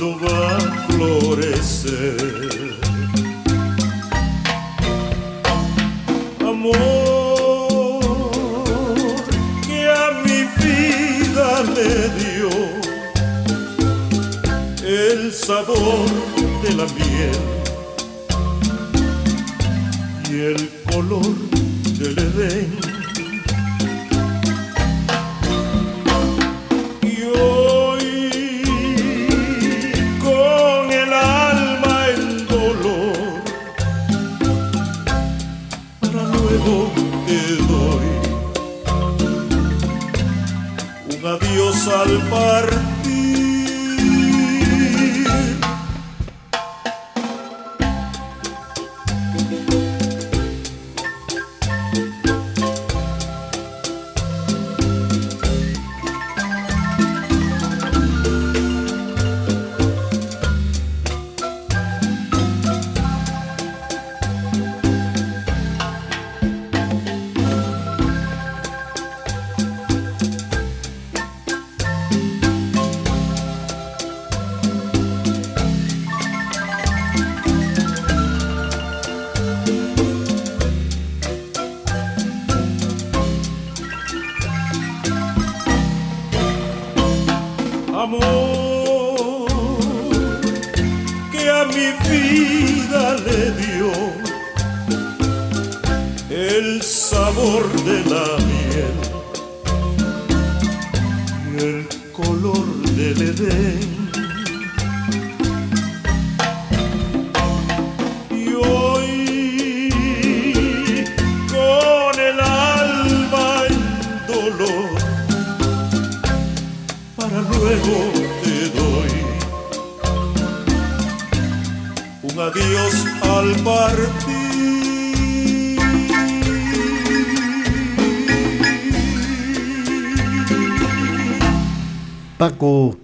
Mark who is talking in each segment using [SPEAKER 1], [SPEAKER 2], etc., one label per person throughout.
[SPEAKER 1] va a florecer. Amor que a mi vida le dio el sabor de la miel y el color del Edén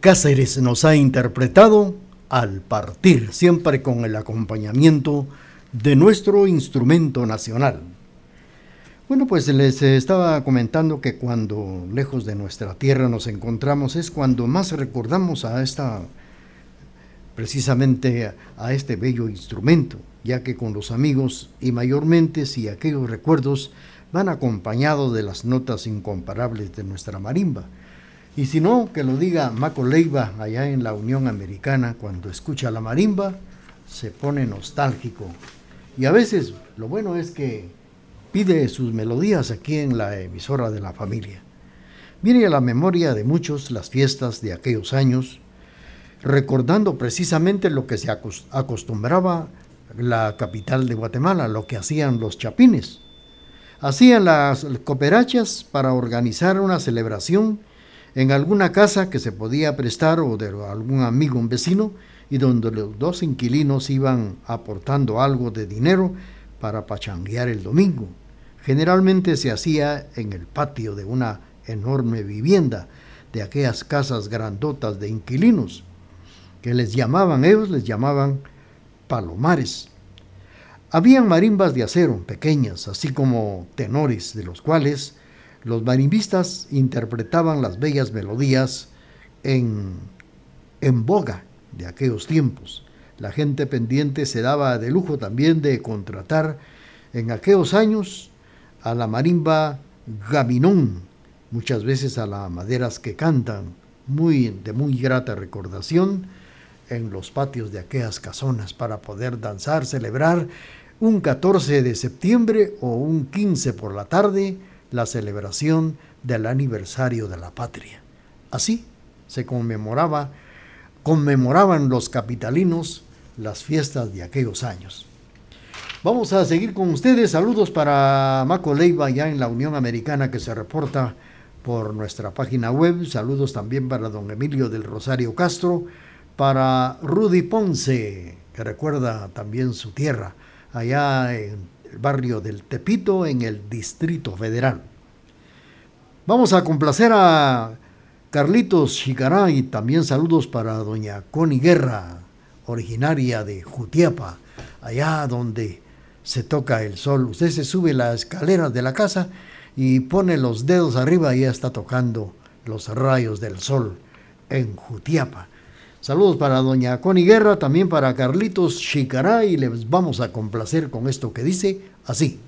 [SPEAKER 2] Cáceres nos ha interpretado Al partir, siempre con el acompañamiento de nuestro instrumento nacional. Bueno, pues les estaba comentando que cuando lejos de nuestra tierra nos encontramos es cuando más recordamos a esta, precisamente a este bello instrumento, ya que con los amigos y mayormente si aquellos recuerdos van acompañados de las notas incomparables de nuestra marimba y si no, que lo diga Maco Leiva allá en la Unión Americana, cuando escucha la marimba, se pone nostálgico. Y a veces lo bueno es que pide sus melodías aquí en la emisora de la familia. Viene a la memoria de muchos las fiestas de aquellos años, recordando precisamente lo que se acostumbraba la capital de Guatemala, lo que hacían los chapines. Hacían las cooperachas para organizar una celebración en alguna casa que se podía prestar o de algún amigo, un vecino, y donde los dos inquilinos iban aportando algo de dinero para pachanguear el domingo. Generalmente se hacía en el patio de una enorme vivienda, de aquellas casas grandotas de inquilinos, que les llamaban, ellos les llamaban palomares. Habían marimbas de acero pequeñas, así como tenores, de los cuales los marimbistas interpretaban las bellas melodías en, en boga de aquellos tiempos. La gente pendiente se daba de lujo también de contratar en aquellos años a la marimba gaminón, muchas veces a las maderas que cantan, muy, de muy grata recordación, en los patios de aquellas casonas para poder danzar, celebrar un 14 de septiembre o un 15 por la tarde la celebración del aniversario de la patria. Así se conmemoraba, conmemoraban los capitalinos las fiestas de aquellos años. Vamos a seguir con ustedes. Saludos para Maco Leiva ya en la Unión Americana que se reporta por nuestra página web. Saludos también para don Emilio del Rosario Castro, para Rudy Ponce, que recuerda también su tierra, allá en barrio del Tepito, en el Distrito Federal. Vamos a complacer a Carlitos Chicará y también saludos para doña Connie Guerra, originaria de Jutiapa, allá donde se toca el sol. Usted se sube las escaleras de la casa y pone los dedos arriba y ya está tocando los rayos del sol en Jutiapa. Saludos para doña Connie Guerra, también para Carlitos Chicará y les vamos a complacer con esto que dice así.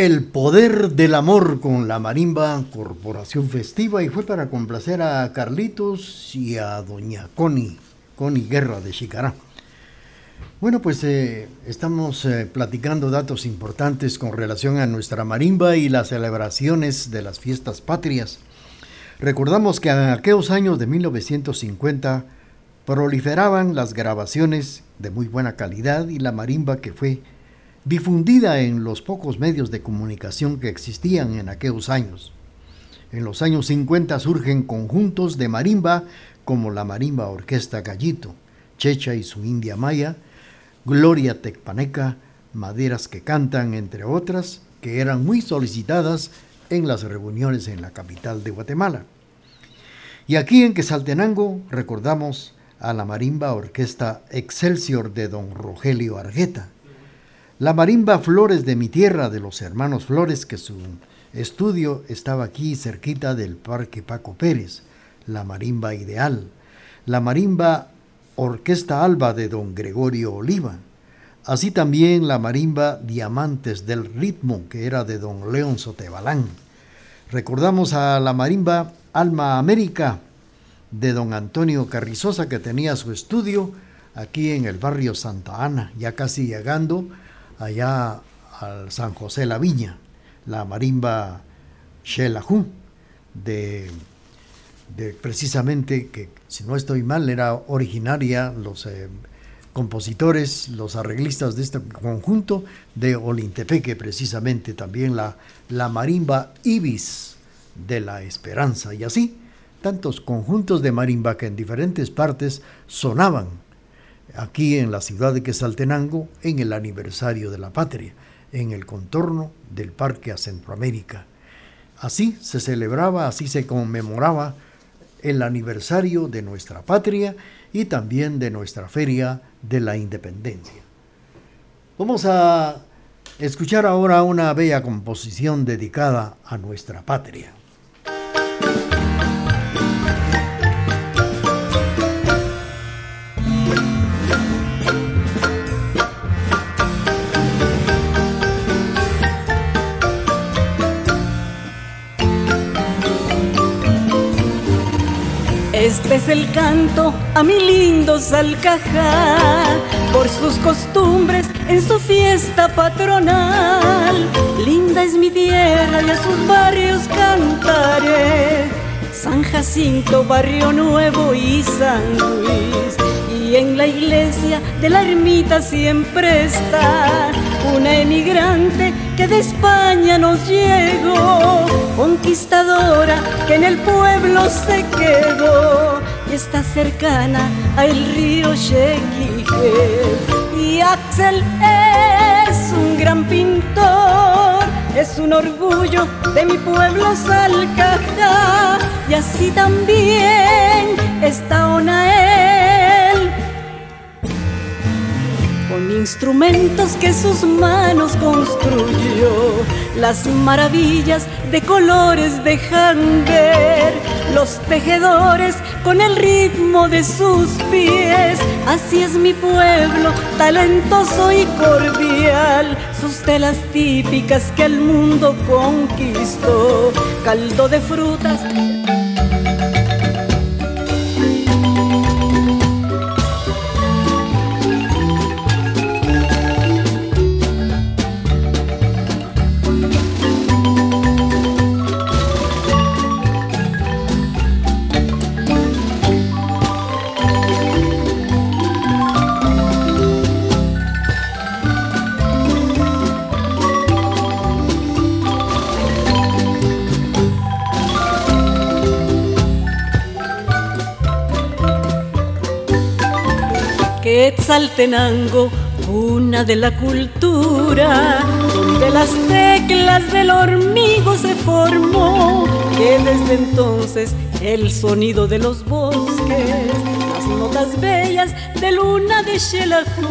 [SPEAKER 2] El poder del amor con la marimba Corporación Festiva y fue para complacer a Carlitos y a doña Connie, Connie Guerra de Chicará. Bueno, pues eh, estamos eh, platicando datos importantes con relación a nuestra marimba y las celebraciones de las fiestas patrias. Recordamos que en aquellos años de 1950 proliferaban las grabaciones de muy buena calidad y la marimba que fue difundida en los pocos medios de comunicación que existían en aquellos años. En los años 50 surgen conjuntos de marimba como la Marimba Orquesta Gallito, Checha y su India Maya, Gloria Tecpaneca, Maderas que Cantan, entre otras, que eran muy solicitadas en las reuniones en la capital de Guatemala. Y aquí en Quesaltenango recordamos a la marimba Orquesta Excelsior de don Rogelio Argueta, la marimba Flores de mi tierra de los hermanos Flores, que su estudio estaba aquí cerquita del Parque Paco Pérez, la marimba Ideal, la marimba Orquesta Alba de don Gregorio Oliva, así también la marimba Diamantes del Ritmo, que era de don León Sotebalán. Recordamos a la marimba Alma América de don Antonio Carrizosa, que tenía su estudio aquí en el barrio Santa Ana, ya casi llegando allá al San José La Viña, la marimba Shelahu, de, precisamente que, si no estoy mal, era originaria, los eh, compositores, los arreglistas de este conjunto de Olintepeque, precisamente también la, la marimba Ibis de la Esperanza, y así tantos conjuntos de marimba que en diferentes partes sonaban aquí en la ciudad de Quesaltenango en el aniversario de la patria, en el contorno del Parque a Centroamérica. Así se celebraba, así se conmemoraba el aniversario de nuestra patria y también de nuestra feria de la independencia. Vamos a escuchar ahora una bella composición dedicada a nuestra patria.
[SPEAKER 3] Este es el canto a mi lindo Salcajá, por sus costumbres en su fiesta patronal. Linda es mi tierra y a sus barrios cantaré. San Jacinto, Barrio Nuevo y San Luis. Y en la iglesia de la ermita siempre está que de España nos llegó, conquistadora que en el pueblo se quedó. Y está cercana al río Chequique. Y Axel es un gran pintor, es un orgullo de mi pueblo Salcajá. Y así también está Onael instrumentos que sus manos construyó, las maravillas de colores dejan ver, los tejedores con el ritmo de sus pies. Así es mi pueblo, talentoso y cordial, sus telas típicas que el mundo conquistó, caldo de frutas Quetzaltenango, cuna de la cultura, donde las teclas del hormigo se formó, que desde entonces el sonido de los bosques, las notas bellas de luna de Xelajú,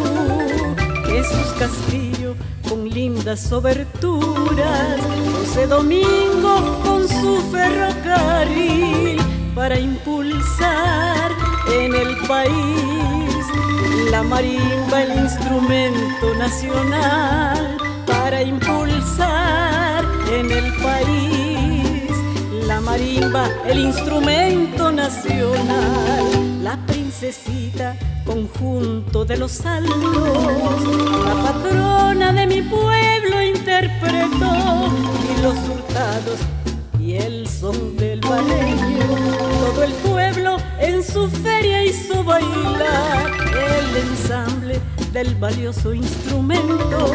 [SPEAKER 3] Jesús Castillo con lindas oberturas, José Domingo con su ferrocarril para impulsar en el país la marimba, el instrumento nacional para impulsar en el país. La marimba, el instrumento nacional, la princesita, conjunto de los saltos, la patrona de mi pueblo interpretó y los hurtados el son del baleño. Todo el pueblo en su feria hizo bailar el ensamble del valioso instrumento.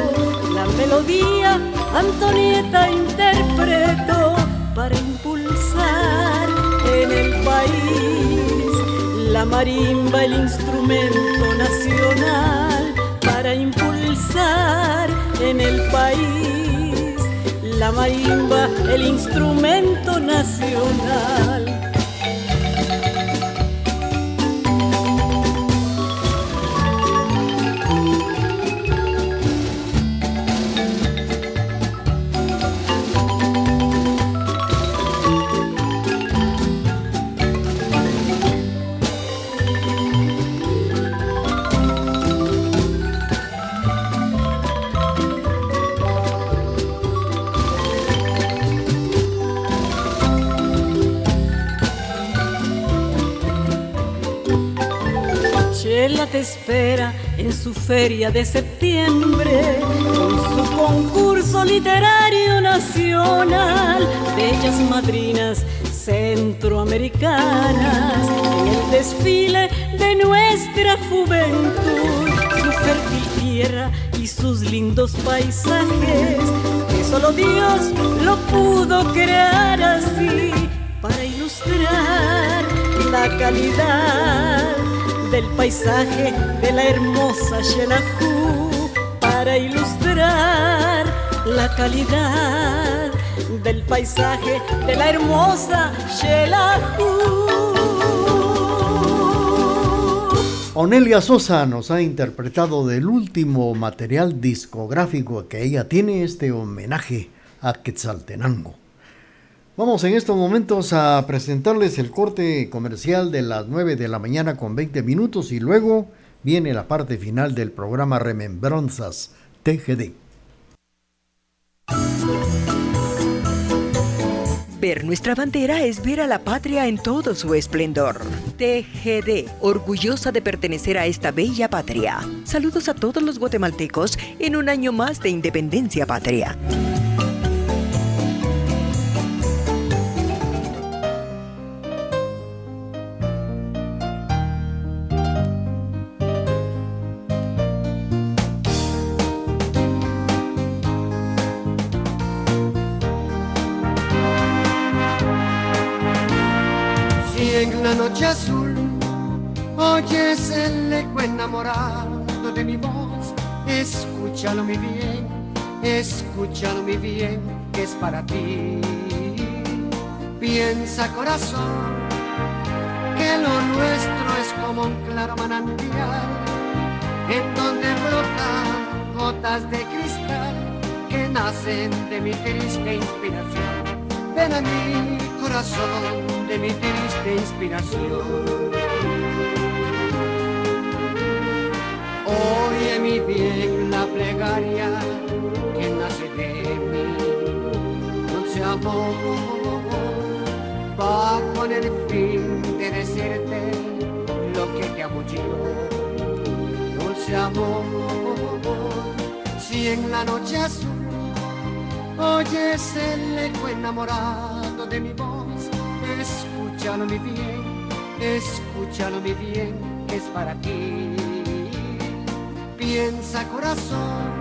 [SPEAKER 3] La melodía Antonieta interpretó para impulsar en el país la marimba, el instrumento nacional, para impulsar en el país la marimba, el instrumento nacional. Espera en su feria de septiembre, con su concurso literario nacional, bellas madrinas centroamericanas, en el desfile de nuestra juventud, su fértil tierra y sus lindos paisajes, que solo Dios lo pudo crear así para ilustrar la calidad del paisaje de la hermosa Xelajú para ilustrar la calidad del paisaje de la hermosa Xelajú.
[SPEAKER 2] Onelia Sosa nos ha interpretado del último material discográfico que ella tiene este homenaje a Quetzaltenango. Vamos en estos momentos a presentarles el corte comercial de las 9 de la mañana con 20 minutos y luego viene la parte final del programa Remembranzas TGD.
[SPEAKER 4] Ver nuestra bandera es ver a la patria en todo su esplendor. TGD, orgullosa de pertenecer a esta bella patria. Saludos a todos los guatemaltecos en un año más de independencia patria.
[SPEAKER 5] Mi bien, escúchalo bien, que es para ti. Piensa corazón, que lo nuestro es como un claro manantial, en donde brotan gotas de cristal que nacen de mi triste inspiración. Ven a mi corazón de mi triste inspiración. Oye mi bien la plegaria que nace de mí, dulce amor, va con el fin de decirte lo que te yo, dulce amor, si en la noche azul oyes el eco enamorado de mi voz escúchalo mi bien, escúchalo mi bien, es para ti. Piensa corazón,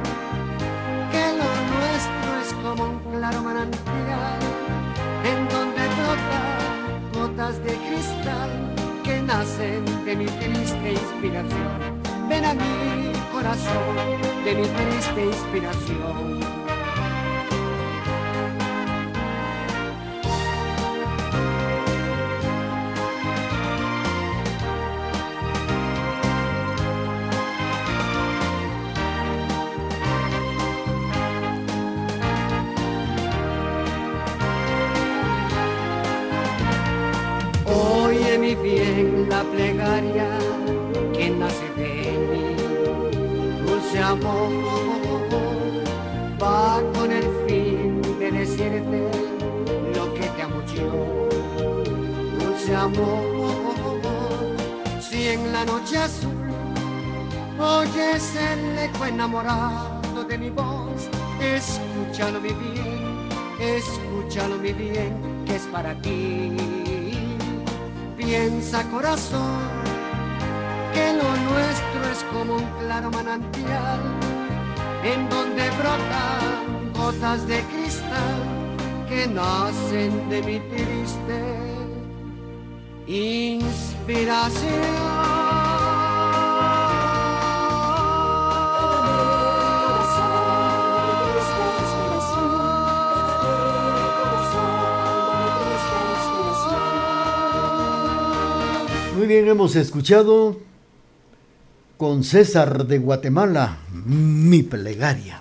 [SPEAKER 5] que lo nuestro es como un claro manantial, en donde brotan gotas de cristal que nacen de mi triste inspiración. Ven a mi corazón, de mi triste inspiración. Si en la noche azul oyes el eco enamorado de mi voz, escúchalo mi bien, escúchalo mi bien, que es para ti. Piensa corazón que lo nuestro es como un claro manantial en donde brotan gotas de cristal que nacen de mi triste inspiración.
[SPEAKER 2] Muy bien, hemos escuchado con César de Guatemala, mi plegaria.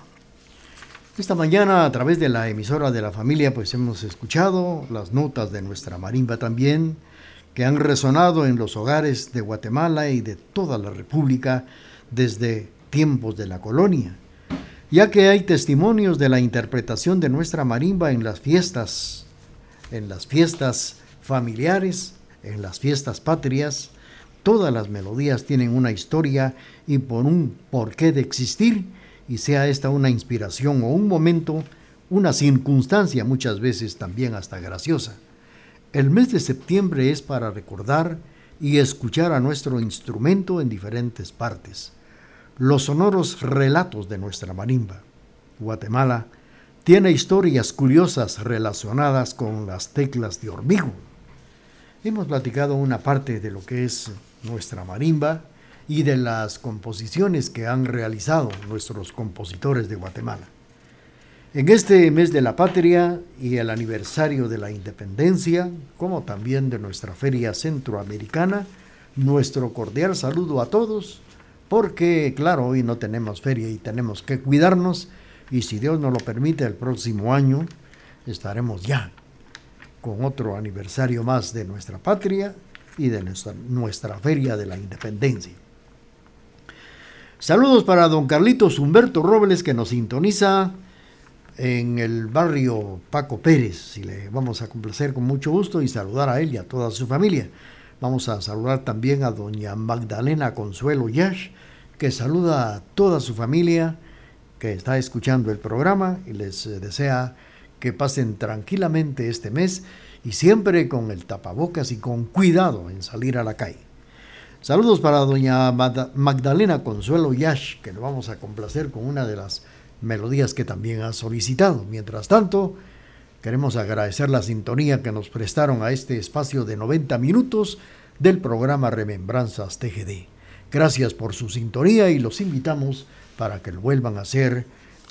[SPEAKER 2] Esta mañana a través de la emisora de la familia pues hemos escuchado las notas de nuestra marimba también que han resonado en los hogares de Guatemala y de toda la República desde tiempos de la colonia, ya que hay testimonios de la interpretación de nuestra marimba en las fiestas, en las fiestas familiares, en las fiestas patrias, Todas las melodías tienen una historia y por un porqué de existir, y sea esta una inspiración o un momento, una circunstancia muchas veces también hasta graciosa. El mes de septiembre es para recordar y escuchar a nuestro instrumento en diferentes partes. Los sonoros relatos de nuestra marimba. Guatemala tiene historias curiosas relacionadas con las teclas de hormigo. Hemos platicado una parte de lo que es nuestra marimba y de las composiciones que han realizado nuestros compositores de Guatemala. En este mes de la patria y el aniversario de la independencia, como también de nuestra feria centroamericana, nuestro cordial saludo a todos, porque claro, hoy no tenemos feria y tenemos que cuidarnos, y si Dios nos lo permite, el próximo año estaremos ya con otro aniversario más de nuestra patria y de nuestra, nuestra Feria de la Independencia. Saludos para don Carlitos Humberto Robles que nos sintoniza en el barrio Paco Pérez y le vamos a complacer con mucho gusto y saludar a él y a toda su familia. Vamos a saludar también a doña Magdalena Consuelo Yash que saluda a toda su familia que está escuchando el programa y les eh, desea que pasen tranquilamente este mes y siempre con el tapabocas y con cuidado en salir a la calle. Saludos para doña Magdalena Consuelo Yash, que nos vamos a complacer con una de las melodías que también ha solicitado. Mientras tanto, queremos agradecer la sintonía que nos prestaron a este espacio de 90 minutos del programa Remembranzas TGD. Gracias por su sintonía y los invitamos para que lo vuelvan a hacer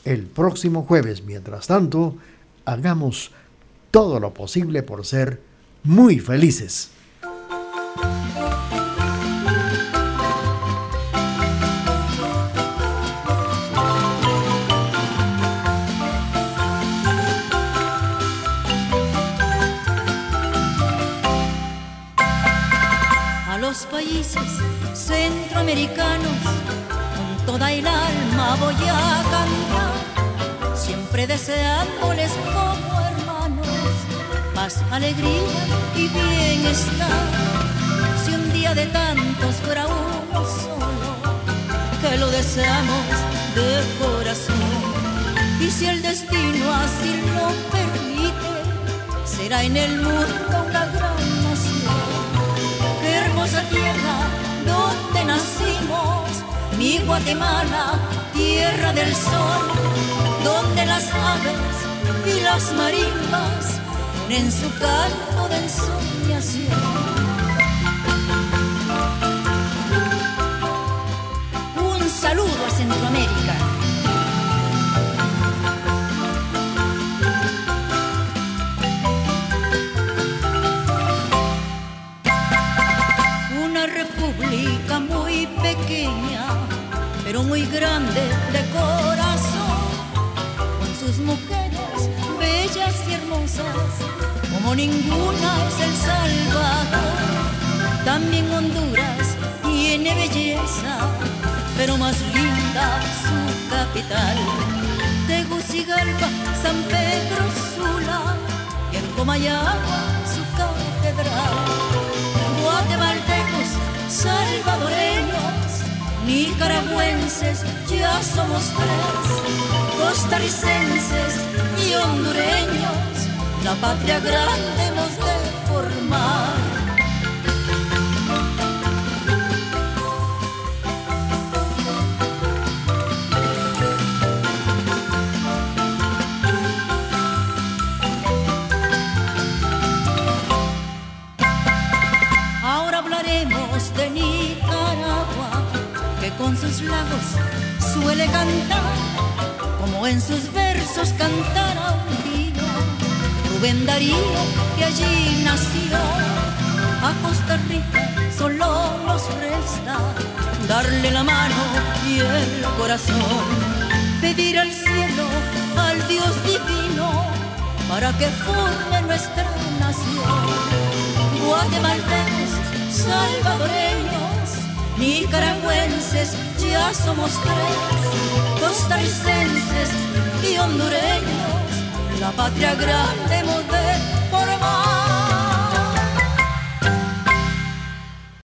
[SPEAKER 2] el próximo jueves. Mientras tanto, hagamos todo lo posible por ser muy felices.
[SPEAKER 6] Centroamericanos con toda el alma voy a cantar, siempre deseándoles como alegría y bienestar. Si un día de tantos fuera uno solo, que lo deseamos de corazón. Y si el destino así lo permite, será en el mundo una. Hermosa tierra donde nacimos, mi Guatemala, tierra del sol, donde las aves y las marimbas en su canto de ensoñación. Un saludo a Centroamérica. República muy pequeña, pero muy grande de corazón, con sus mujeres bellas y hermosas como ninguna es El Salvador. También Honduras tiene belleza, pero más linda su capital. Tegucigalpa, San Pedro Sula y en Comayagua su catedral. Guatemaltecos, salvadoreños, nicaragüenses, ya somos tres, costarricenses y hondureños, la patria grande hemos de formar. Con sus lagos suele cantar, como en sus versos cantara un día Rubén Darío, que allí nació. A Costa Rica solo nos resta darle la mano y el corazón, pedir al cielo, al Dios divino, para que forme nuestra nación. Guatemaltecos, salvadoreños nicaragüenses, ya somos tres, costarricenses y hondureños, la patria grande moderna